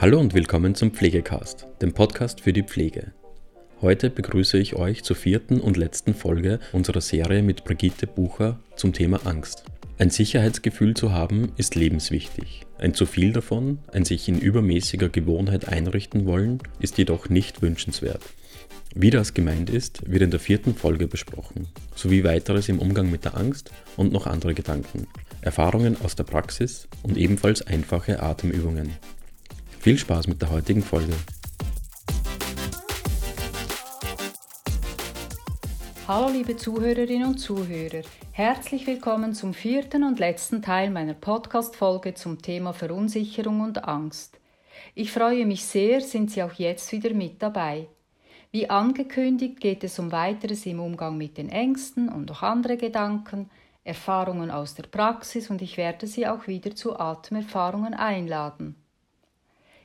Hallo und willkommen zum Pflegecast, dem Podcast für die Pflege. Heute begrüße ich euch zur vierten und letzten Folge unserer Serie mit Brigitte Bucher zum Thema Angst. Ein Sicherheitsgefühl zu haben ist lebenswichtig. Ein zu viel davon, ein sich in übermäßiger Gewohnheit einrichten wollen, ist jedoch nicht wünschenswert. Wie das gemeint ist, wird in der vierten Folge besprochen, sowie weiteres im Umgang mit der Angst und noch andere Gedanken, Erfahrungen aus der Praxis und ebenfalls einfache Atemübungen. Viel Spaß mit der heutigen Folge. Hallo liebe Zuhörerinnen und Zuhörer, herzlich willkommen zum vierten und letzten Teil meiner Podcast-Folge zum Thema Verunsicherung und Angst. Ich freue mich sehr, sind Sie auch jetzt wieder mit dabei. Wie angekündigt geht es um weiteres im Umgang mit den Ängsten und auch andere Gedanken, Erfahrungen aus der Praxis und ich werde Sie auch wieder zu Atemerfahrungen einladen.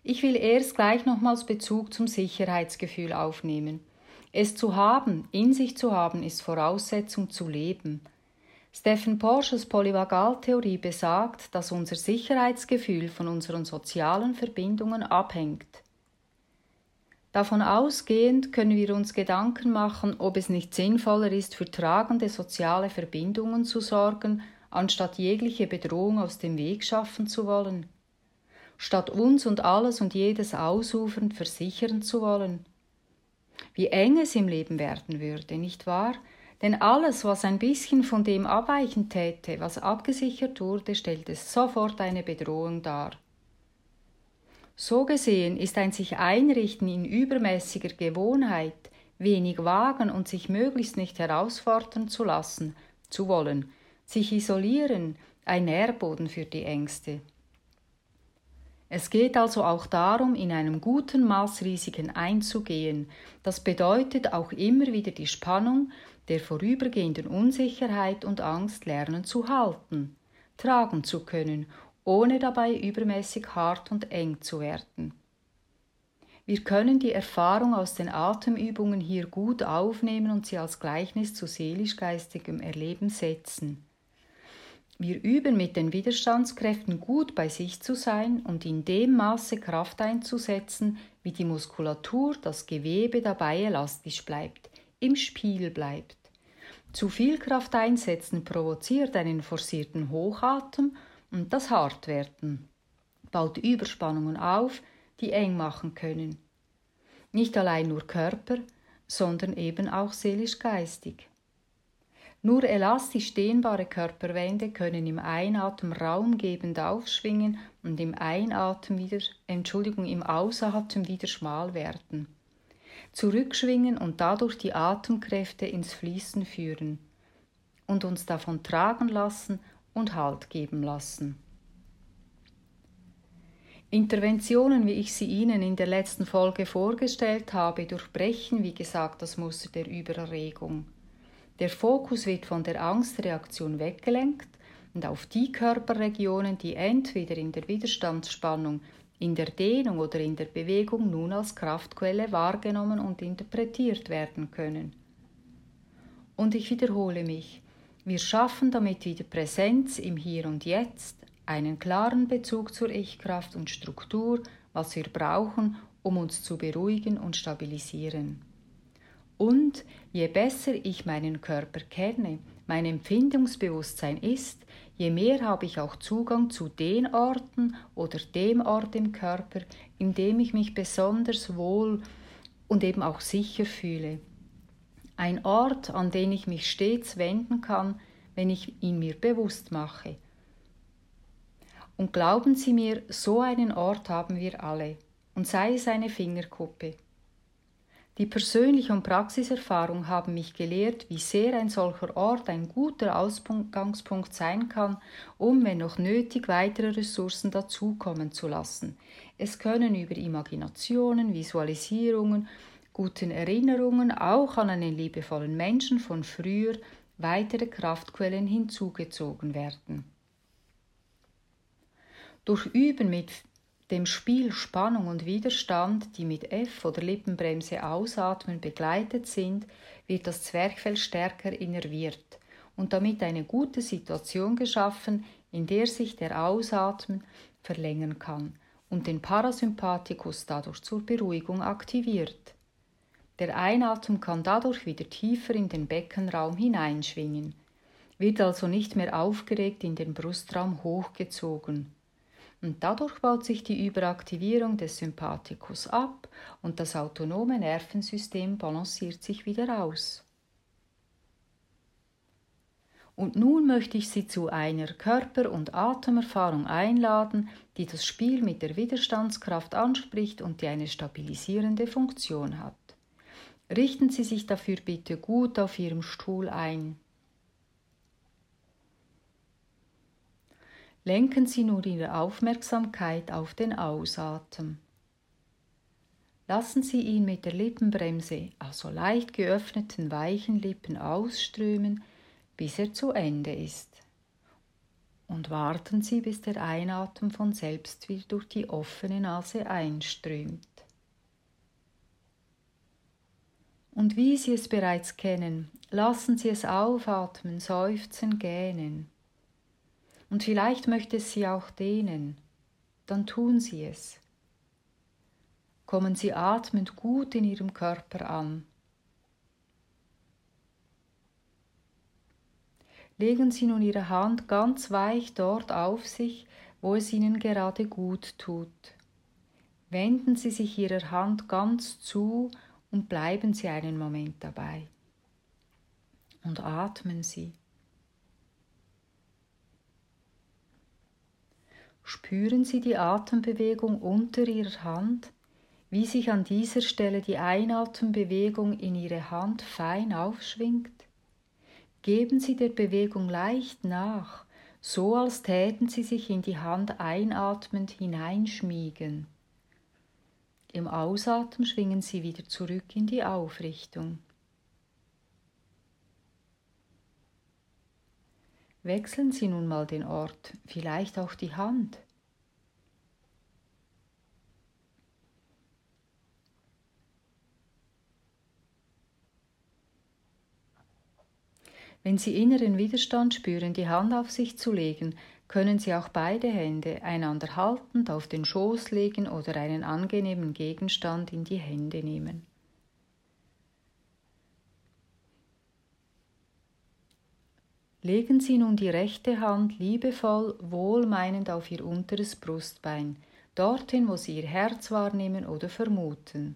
Ich will erst gleich nochmals Bezug zum Sicherheitsgefühl aufnehmen. Es zu haben, in sich zu haben, ist Voraussetzung zu leben. Stephen Porsches Polyvagaltheorie besagt, dass unser Sicherheitsgefühl von unseren sozialen Verbindungen abhängt. Davon ausgehend können wir uns Gedanken machen, ob es nicht sinnvoller ist, für tragende soziale Verbindungen zu sorgen, anstatt jegliche Bedrohung aus dem Weg schaffen zu wollen statt uns und alles und jedes ausufernd versichern zu wollen. Wie eng es im Leben werden würde, nicht wahr? Denn alles, was ein bisschen von dem abweichen täte, was abgesichert wurde, stellt es sofort eine Bedrohung dar. So gesehen ist ein sich einrichten in übermäßiger Gewohnheit, wenig wagen und sich möglichst nicht herausfordern zu lassen, zu wollen, sich isolieren, ein Nährboden für die Ängste. Es geht also auch darum, in einem guten Maß Risiken einzugehen. Das bedeutet auch immer wieder die Spannung der vorübergehenden Unsicherheit und Angst lernen zu halten, tragen zu können, ohne dabei übermäßig hart und eng zu werden. Wir können die Erfahrung aus den Atemübungen hier gut aufnehmen und sie als Gleichnis zu seelisch-geistigem Erleben setzen. Wir üben mit den Widerstandskräften gut bei sich zu sein und in dem Maße Kraft einzusetzen, wie die Muskulatur, das Gewebe dabei elastisch bleibt, im Spiel bleibt. Zu viel Kraft einsetzen provoziert einen forcierten Hochatem und das Hartwerden, baut Überspannungen auf, die eng machen können. Nicht allein nur Körper, sondern eben auch seelisch-geistig. Nur elastisch dehnbare Körperwände können im Einatmen raumgebend aufschwingen und im Einatmen wieder, Entschuldigung, im Ausatmen wieder schmal werden. Zurückschwingen und dadurch die Atemkräfte ins Fließen führen und uns davon tragen lassen und Halt geben lassen. Interventionen, wie ich sie Ihnen in der letzten Folge vorgestellt habe, durchbrechen, wie gesagt, das Muster der Übererregung. Der Fokus wird von der Angstreaktion weggelenkt und auf die Körperregionen, die entweder in der Widerstandsspannung, in der Dehnung oder in der Bewegung nun als Kraftquelle wahrgenommen und interpretiert werden können. Und ich wiederhole mich, wir schaffen damit wieder Präsenz im Hier und Jetzt, einen klaren Bezug zur Ich-Kraft und Struktur, was wir brauchen, um uns zu beruhigen und stabilisieren. Und je besser ich meinen Körper kenne, mein Empfindungsbewusstsein ist, je mehr habe ich auch Zugang zu den Orten oder dem Ort im Körper, in dem ich mich besonders wohl und eben auch sicher fühle. Ein Ort, an den ich mich stets wenden kann, wenn ich ihn mir bewusst mache. Und glauben Sie mir, so einen Ort haben wir alle, und sei es eine Fingerkuppe. Die persönliche und Praxiserfahrung haben mich gelehrt, wie sehr ein solcher Ort ein guter Ausgangspunkt sein kann, um, wenn noch nötig, weitere Ressourcen dazukommen zu lassen. Es können über Imaginationen, Visualisierungen, guten Erinnerungen auch an einen liebevollen Menschen von früher weitere Kraftquellen hinzugezogen werden. Durch Üben mit dem Spiel Spannung und Widerstand, die mit F oder Lippenbremse ausatmen begleitet sind, wird das Zwerchfell stärker innerviert und damit eine gute Situation geschaffen, in der sich der Ausatmen verlängern kann und den Parasympathikus dadurch zur Beruhigung aktiviert. Der Einatmen kann dadurch wieder tiefer in den Beckenraum hineinschwingen, wird also nicht mehr aufgeregt in den Brustraum hochgezogen. Und dadurch baut sich die Überaktivierung des Sympathikus ab und das autonome Nervensystem balanciert sich wieder aus. Und nun möchte ich Sie zu einer Körper- und Atemerfahrung einladen, die das Spiel mit der Widerstandskraft anspricht und die eine stabilisierende Funktion hat. Richten Sie sich dafür bitte gut auf Ihrem Stuhl ein. Lenken Sie nur Ihre Aufmerksamkeit auf den Ausatmen. Lassen Sie ihn mit der Lippenbremse, also leicht geöffneten weichen Lippen ausströmen, bis er zu Ende ist. Und warten Sie, bis der Einatmen von selbst wieder durch die offene Nase einströmt. Und wie Sie es bereits kennen, lassen Sie es aufatmen, seufzen, gähnen. Und vielleicht möchte es Sie auch dehnen, dann tun Sie es. Kommen Sie atmend gut in Ihrem Körper an. Legen Sie nun Ihre Hand ganz weich dort auf sich, wo es Ihnen gerade gut tut. Wenden Sie sich Ihrer Hand ganz zu und bleiben Sie einen Moment dabei. Und atmen Sie. Spüren Sie die Atembewegung unter Ihrer Hand, wie sich an dieser Stelle die Einatembewegung in Ihre Hand fein aufschwingt? Geben Sie der Bewegung leicht nach, so als täten Sie sich in die Hand einatmend hineinschmiegen. Im Ausatmen schwingen Sie wieder zurück in die Aufrichtung. Wechseln Sie nun mal den Ort, vielleicht auch die Hand. Wenn Sie inneren Widerstand spüren, die Hand auf sich zu legen, können Sie auch beide Hände einander haltend auf den Schoß legen oder einen angenehmen Gegenstand in die Hände nehmen. Legen Sie nun die rechte Hand liebevoll, wohlmeinend auf Ihr unteres Brustbein, dorthin, wo Sie Ihr Herz wahrnehmen oder vermuten.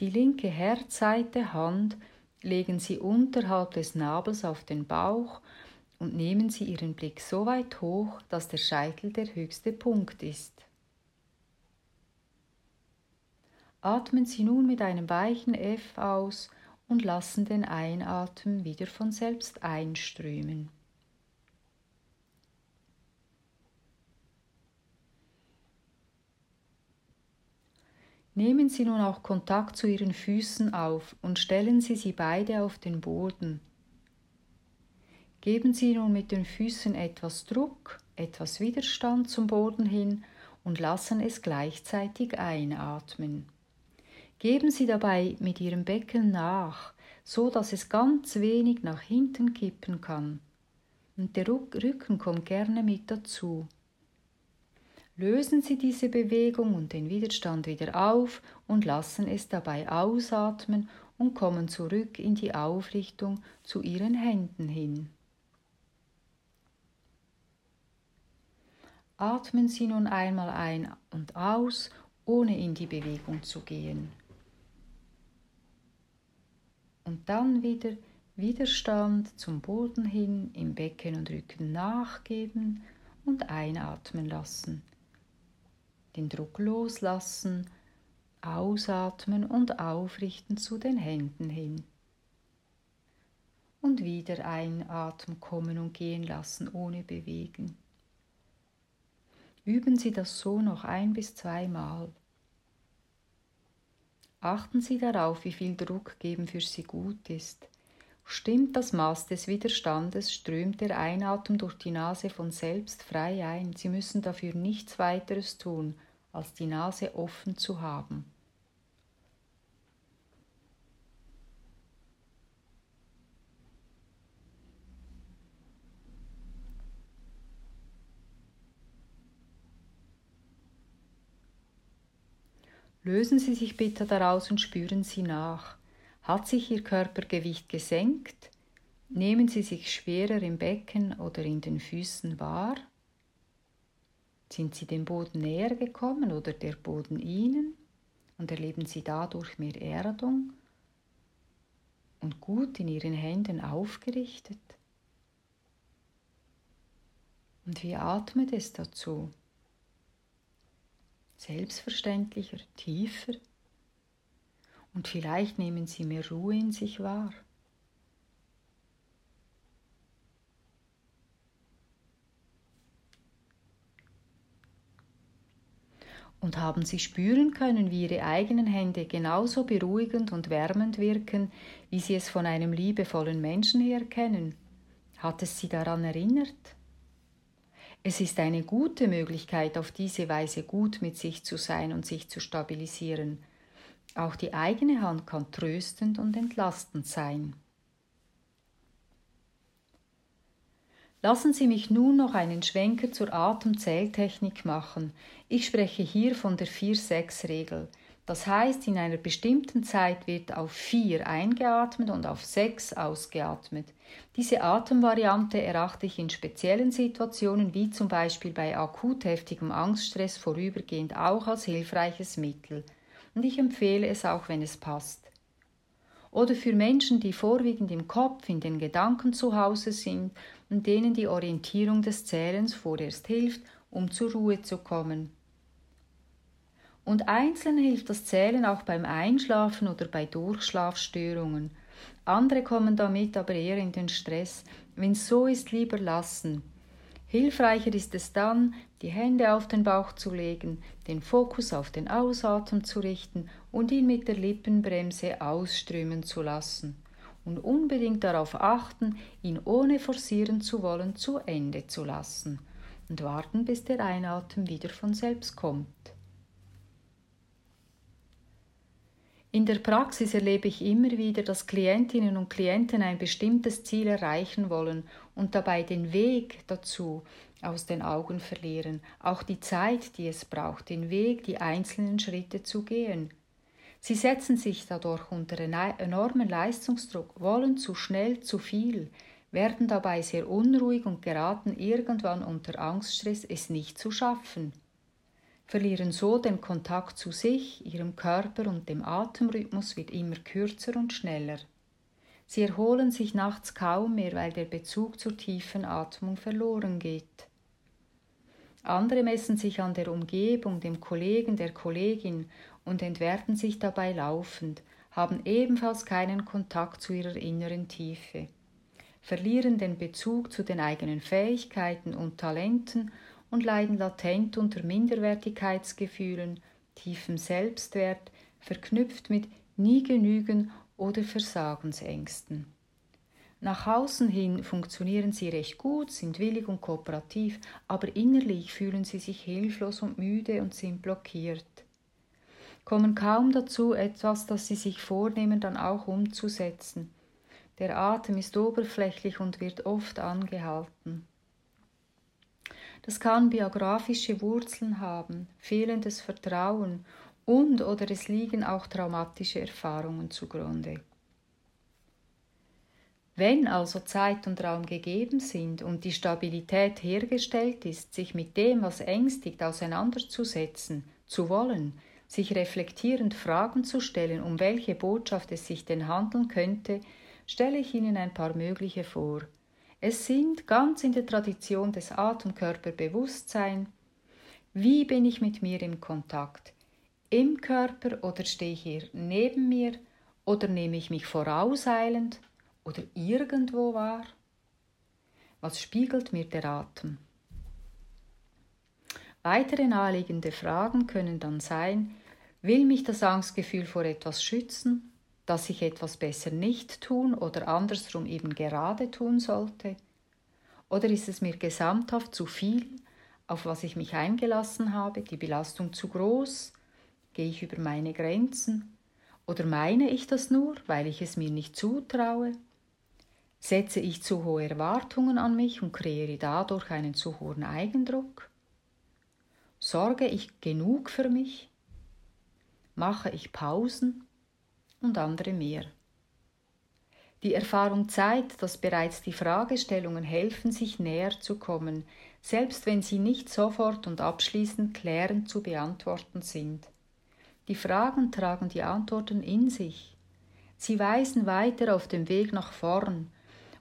Die linke Herzseite Hand legen Sie unterhalb des Nabels auf den Bauch und nehmen Sie Ihren Blick so weit hoch, dass der Scheitel der höchste Punkt ist. Atmen Sie nun mit einem weichen F aus und lassen den Einatmen wieder von selbst einströmen. Nehmen Sie nun auch Kontakt zu Ihren Füßen auf und stellen Sie sie beide auf den Boden. Geben Sie nun mit den Füßen etwas Druck, etwas Widerstand zum Boden hin und lassen es gleichzeitig einatmen. Geben Sie dabei mit Ihrem Becken nach, so dass es ganz wenig nach hinten kippen kann. Und der Rücken kommt gerne mit dazu. Lösen Sie diese Bewegung und den Widerstand wieder auf und lassen es dabei ausatmen und kommen zurück in die Aufrichtung zu Ihren Händen hin. Atmen Sie nun einmal ein und aus, ohne in die Bewegung zu gehen und dann wieder Widerstand zum Boden hin im Becken und Rücken nachgeben und einatmen lassen. Den Druck loslassen, ausatmen und aufrichten zu den Händen hin. Und wieder einatmen, kommen und gehen lassen ohne bewegen. Üben Sie das so noch ein bis zweimal. Achten Sie darauf, wie viel Druck geben für Sie gut ist. Stimmt das Maß des Widerstandes, strömt der Einatmen durch die Nase von selbst frei ein. Sie müssen dafür nichts weiteres tun, als die Nase offen zu haben. Lösen Sie sich bitte daraus und spüren Sie nach. Hat sich Ihr Körpergewicht gesenkt? Nehmen Sie sich schwerer im Becken oder in den Füßen wahr? Sind Sie dem Boden näher gekommen oder der Boden Ihnen? Und erleben Sie dadurch mehr Erdung und gut in Ihren Händen aufgerichtet? Und wie atmet es dazu? Selbstverständlicher, tiefer? Und vielleicht nehmen Sie mehr Ruhe in sich wahr. Und haben Sie spüren können, wie Ihre eigenen Hände genauso beruhigend und wärmend wirken, wie Sie es von einem liebevollen Menschen her kennen? Hat es Sie daran erinnert? Es ist eine gute Möglichkeit, auf diese Weise gut mit sich zu sein und sich zu stabilisieren. Auch die eigene Hand kann tröstend und entlastend sein. Lassen Sie mich nun noch einen Schwenker zur Atemzähltechnik machen. Ich spreche hier von der 4-6-Regel. Das heißt, in einer bestimmten Zeit wird auf 4 eingeatmet und auf 6 ausgeatmet. Diese Atemvariante erachte ich in speziellen Situationen wie zum Beispiel bei akut heftigem Angststress vorübergehend auch als hilfreiches Mittel. Und ich empfehle es auch, wenn es passt. Oder für Menschen, die vorwiegend im Kopf, in den Gedanken zu Hause sind und denen die Orientierung des Zählens vorerst hilft, um zur Ruhe zu kommen. Und einzeln hilft das Zählen auch beim Einschlafen oder bei Durchschlafstörungen. Andere kommen damit aber eher in den Stress. Wenn so ist, lieber lassen. Hilfreicher ist es dann, die Hände auf den Bauch zu legen, den Fokus auf den Ausatmen zu richten und ihn mit der Lippenbremse ausströmen zu lassen. Und unbedingt darauf achten, ihn ohne forcieren zu wollen zu Ende zu lassen und warten, bis der Einatmen wieder von selbst kommt. In der Praxis erlebe ich immer wieder, dass Klientinnen und Klienten ein bestimmtes Ziel erreichen wollen und dabei den Weg dazu aus den Augen verlieren, auch die Zeit, die es braucht, den Weg, die einzelnen Schritte zu gehen. Sie setzen sich dadurch unter enormen Leistungsdruck, wollen zu schnell zu viel, werden dabei sehr unruhig und geraten irgendwann unter Angststress, es nicht zu schaffen verlieren so den Kontakt zu sich, ihrem Körper und dem Atemrhythmus wird immer kürzer und schneller. Sie erholen sich nachts kaum mehr, weil der Bezug zur tiefen Atmung verloren geht. Andere messen sich an der Umgebung, dem Kollegen, der Kollegin und entwerten sich dabei laufend, haben ebenfalls keinen Kontakt zu ihrer inneren Tiefe, verlieren den Bezug zu den eigenen Fähigkeiten und Talenten und leiden latent unter Minderwertigkeitsgefühlen, tiefem Selbstwert, verknüpft mit nie genügen oder Versagensängsten. Nach außen hin funktionieren sie recht gut, sind willig und kooperativ, aber innerlich fühlen sie sich hilflos und müde und sind blockiert. Kommen kaum dazu, etwas, das sie sich vornehmen, dann auch umzusetzen. Der Atem ist oberflächlich und wird oft angehalten. Das kann biografische Wurzeln haben, fehlendes Vertrauen und oder es liegen auch traumatische Erfahrungen zugrunde. Wenn also Zeit und Raum gegeben sind und die Stabilität hergestellt ist, sich mit dem, was ängstigt, auseinanderzusetzen, zu wollen, sich reflektierend Fragen zu stellen, um welche Botschaft es sich denn handeln könnte, stelle ich Ihnen ein paar mögliche vor – es sind ganz in der Tradition des Atemkörperbewusstsein. Wie bin ich mit mir im Kontakt? Im Körper oder stehe ich hier neben mir oder nehme ich mich vorauseilend oder irgendwo wahr? Was spiegelt mir der Atem? Weitere naheliegende Fragen können dann sein, will mich das Angstgefühl vor etwas schützen dass ich etwas besser nicht tun oder andersrum eben gerade tun sollte? Oder ist es mir gesamthaft zu viel, auf was ich mich eingelassen habe, die Belastung zu groß? Gehe ich über meine Grenzen? Oder meine ich das nur, weil ich es mir nicht zutraue? Setze ich zu hohe Erwartungen an mich und kreiere dadurch einen zu hohen Eigendruck? Sorge ich genug für mich? mache ich Pausen und andere mehr. Die Erfahrung zeigt, dass bereits die Fragestellungen helfen, sich näher zu kommen, selbst wenn sie nicht sofort und abschließend klärend zu beantworten sind. Die Fragen tragen die Antworten in sich. Sie weisen weiter auf dem Weg nach vorn,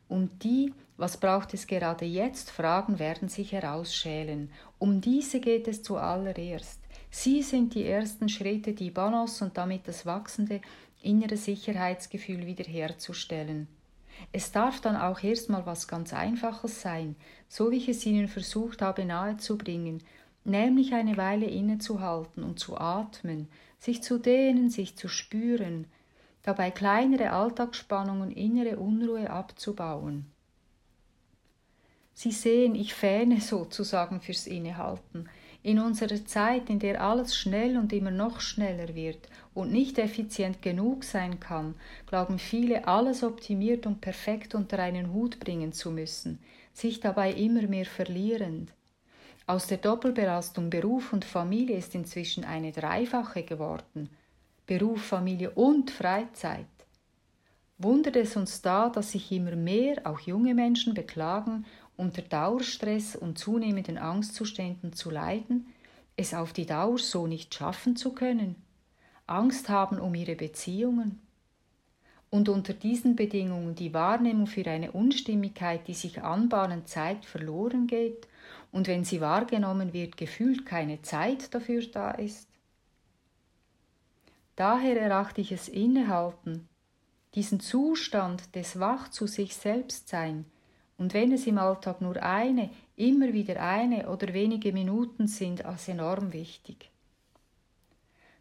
und die, was braucht es gerade jetzt, Fragen werden sich herausschälen. Um diese geht es zuallererst. Sie sind die ersten Schritte, die Balance und damit das wachsende innere Sicherheitsgefühl wiederherzustellen. Es darf dann auch erstmal was ganz Einfaches sein, so wie ich es Ihnen versucht habe nahezubringen, nämlich eine Weile innezuhalten und zu atmen, sich zu dehnen, sich zu spüren, dabei kleinere Alltagsspannungen, innere Unruhe abzubauen. Sie sehen, ich fähne sozusagen fürs Innehalten. In unserer Zeit, in der alles schnell und immer noch schneller wird und nicht effizient genug sein kann, glauben viele, alles optimiert und perfekt unter einen Hut bringen zu müssen, sich dabei immer mehr verlierend. Aus der Doppelbelastung Beruf und Familie ist inzwischen eine dreifache geworden. Beruf, Familie und Freizeit. Wundert es uns da, dass sich immer mehr, auch junge Menschen, beklagen unter Dauerstress und zunehmenden Angstzuständen zu leiden, es auf die Dauer so nicht schaffen zu können, Angst haben um ihre Beziehungen und unter diesen Bedingungen die Wahrnehmung für eine Unstimmigkeit, die sich anbahnend zeigt, verloren geht und wenn sie wahrgenommen wird, gefühlt keine Zeit dafür da ist. Daher erachte ich es innehalten, diesen Zustand des Wach zu sich selbst sein, und wenn es im Alltag nur eine, immer wieder eine oder wenige Minuten sind, als enorm wichtig.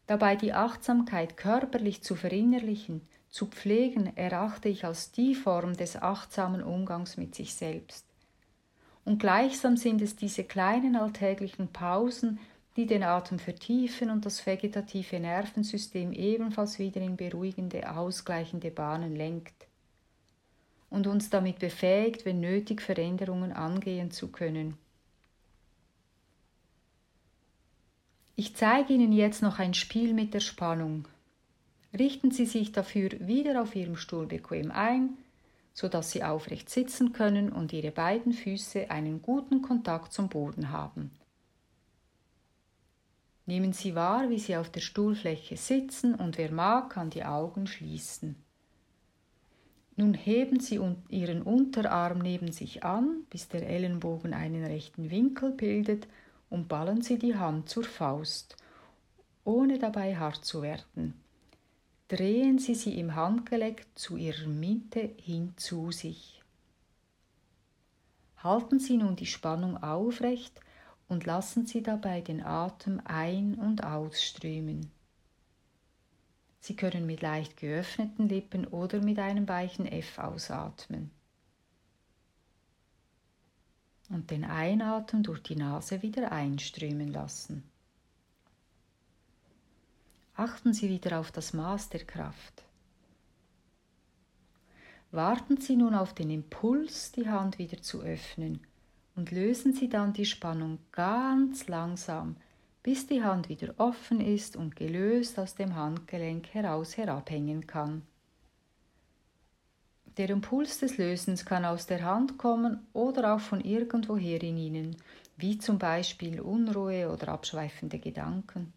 Dabei die Achtsamkeit körperlich zu verinnerlichen, zu pflegen, erachte ich als die Form des achtsamen Umgangs mit sich selbst. Und gleichsam sind es diese kleinen alltäglichen Pausen, die den Atem vertiefen und das vegetative Nervensystem ebenfalls wieder in beruhigende, ausgleichende Bahnen lenkt und uns damit befähigt, wenn nötig, Veränderungen angehen zu können. Ich zeige Ihnen jetzt noch ein Spiel mit der Spannung. Richten Sie sich dafür wieder auf Ihrem Stuhl bequem ein, sodass Sie aufrecht sitzen können und Ihre beiden Füße einen guten Kontakt zum Boden haben. Nehmen Sie wahr, wie Sie auf der Stuhlfläche sitzen und wer mag, kann die Augen schließen. Nun heben Sie Ihren Unterarm neben sich an, bis der Ellenbogen einen rechten Winkel bildet, und ballen Sie die Hand zur Faust, ohne dabei hart zu werden. Drehen Sie sie im Handgelenk zu Ihrer Mitte hin zu sich. Halten Sie nun die Spannung aufrecht und lassen Sie dabei den Atem ein- und ausströmen. Sie können mit leicht geöffneten Lippen oder mit einem weichen F ausatmen. Und den Einatmen durch die Nase wieder einströmen lassen. Achten Sie wieder auf das Maß der Kraft. Warten Sie nun auf den Impuls, die Hand wieder zu öffnen und lösen Sie dann die Spannung ganz langsam bis die Hand wieder offen ist und gelöst aus dem Handgelenk heraus herabhängen kann. Der Impuls des Lösens kann aus der Hand kommen oder auch von irgendwoher in Ihnen, wie zum Beispiel Unruhe oder abschweifende Gedanken.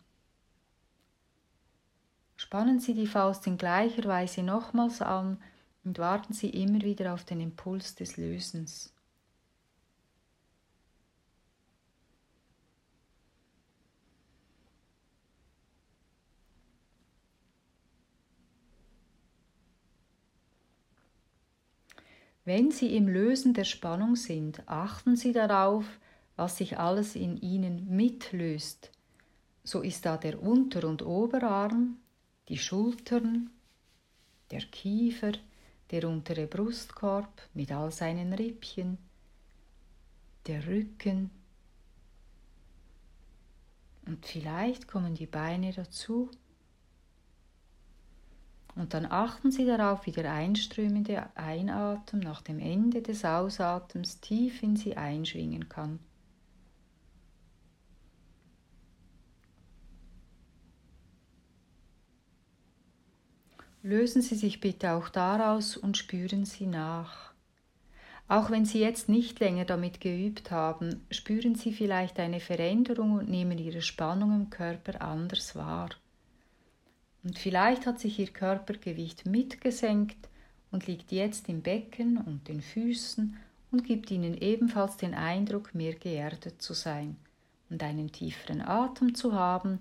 Spannen Sie die Faust in gleicher Weise nochmals an und warten Sie immer wieder auf den Impuls des Lösens. Wenn Sie im Lösen der Spannung sind, achten Sie darauf, was sich alles in Ihnen mitlöst. So ist da der Unter- und Oberarm, die Schultern, der Kiefer, der untere Brustkorb mit all seinen Rippchen, der Rücken und vielleicht kommen die Beine dazu und dann achten Sie darauf, wie der einströmende Einatmen nach dem Ende des Ausatems tief in Sie einschwingen kann. Lösen Sie sich bitte auch daraus und spüren Sie nach. Auch wenn Sie jetzt nicht länger damit geübt haben, spüren Sie vielleicht eine Veränderung und nehmen Ihre Spannung im Körper anders wahr. Und vielleicht hat sich Ihr Körpergewicht mitgesenkt und liegt jetzt im Becken und den Füßen und gibt Ihnen ebenfalls den Eindruck, mehr geerdet zu sein und einen tieferen Atem zu haben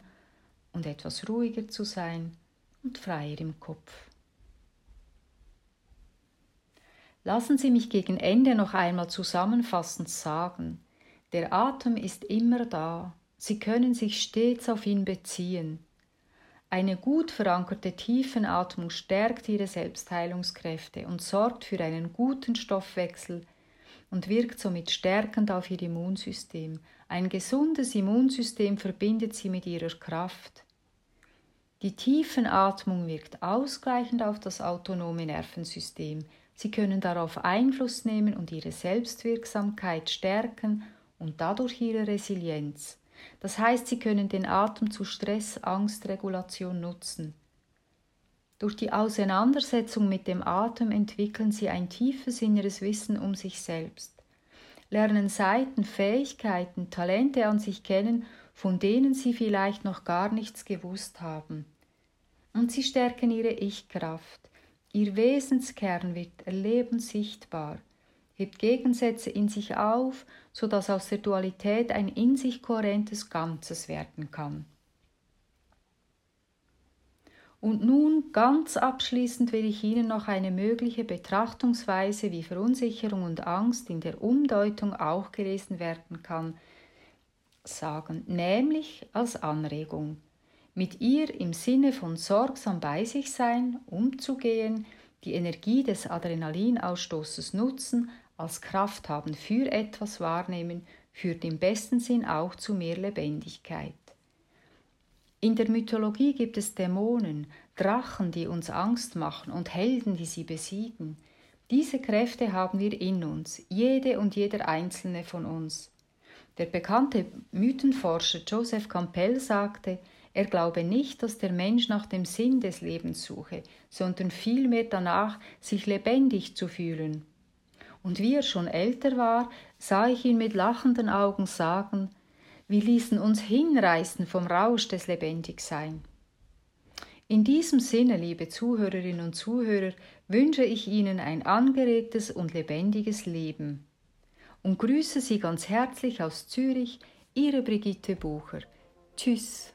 und etwas ruhiger zu sein und freier im Kopf. Lassen Sie mich gegen Ende noch einmal zusammenfassend sagen, der Atem ist immer da, Sie können sich stets auf ihn beziehen. Eine gut verankerte Tiefenatmung stärkt Ihre Selbstheilungskräfte und sorgt für einen guten Stoffwechsel und wirkt somit stärkend auf Ihr Immunsystem. Ein gesundes Immunsystem verbindet Sie mit Ihrer Kraft. Die Tiefenatmung wirkt ausgleichend auf das autonome Nervensystem. Sie können darauf Einfluss nehmen und ihre Selbstwirksamkeit stärken und dadurch ihre Resilienz. Das heißt, Sie können den Atem zu Stress-Angstregulation nutzen. Durch die Auseinandersetzung mit dem Atem entwickeln Sie ein tiefes inneres Wissen um sich selbst, lernen Seiten, Fähigkeiten, Talente an sich kennen, von denen Sie vielleicht noch gar nichts gewusst haben und sie stärken ihre Ich-Kraft. Ihr Wesenskern wird erlebend sichtbar, hebt Gegensätze in sich auf, so dass aus der Dualität ein in sich kohärentes Ganzes werden kann. Und nun ganz abschließend will ich Ihnen noch eine mögliche Betrachtungsweise, wie Verunsicherung und Angst in der Umdeutung auch gelesen werden kann, sagen, nämlich als Anregung mit ihr im Sinne von sorgsam bei sich sein, umzugehen, die Energie des Adrenalinausstoßes nutzen, als Kraft haben für etwas wahrnehmen, führt im besten Sinn auch zu mehr Lebendigkeit. In der Mythologie gibt es Dämonen, Drachen, die uns Angst machen und Helden, die sie besiegen. Diese Kräfte haben wir in uns, jede und jeder einzelne von uns. Der bekannte Mythenforscher Joseph Campbell sagte, er glaube nicht, dass der Mensch nach dem Sinn des Lebens suche, sondern vielmehr danach, sich lebendig zu fühlen. Und wie er schon älter war, sah ich ihn mit lachenden Augen sagen, wir ließen uns hinreißen vom Rausch des Lebendigsein. In diesem Sinne, liebe Zuhörerinnen und Zuhörer, wünsche ich Ihnen ein angeregtes und lebendiges Leben. Und grüße Sie ganz herzlich aus Zürich, Ihre Brigitte Bucher. Tschüss.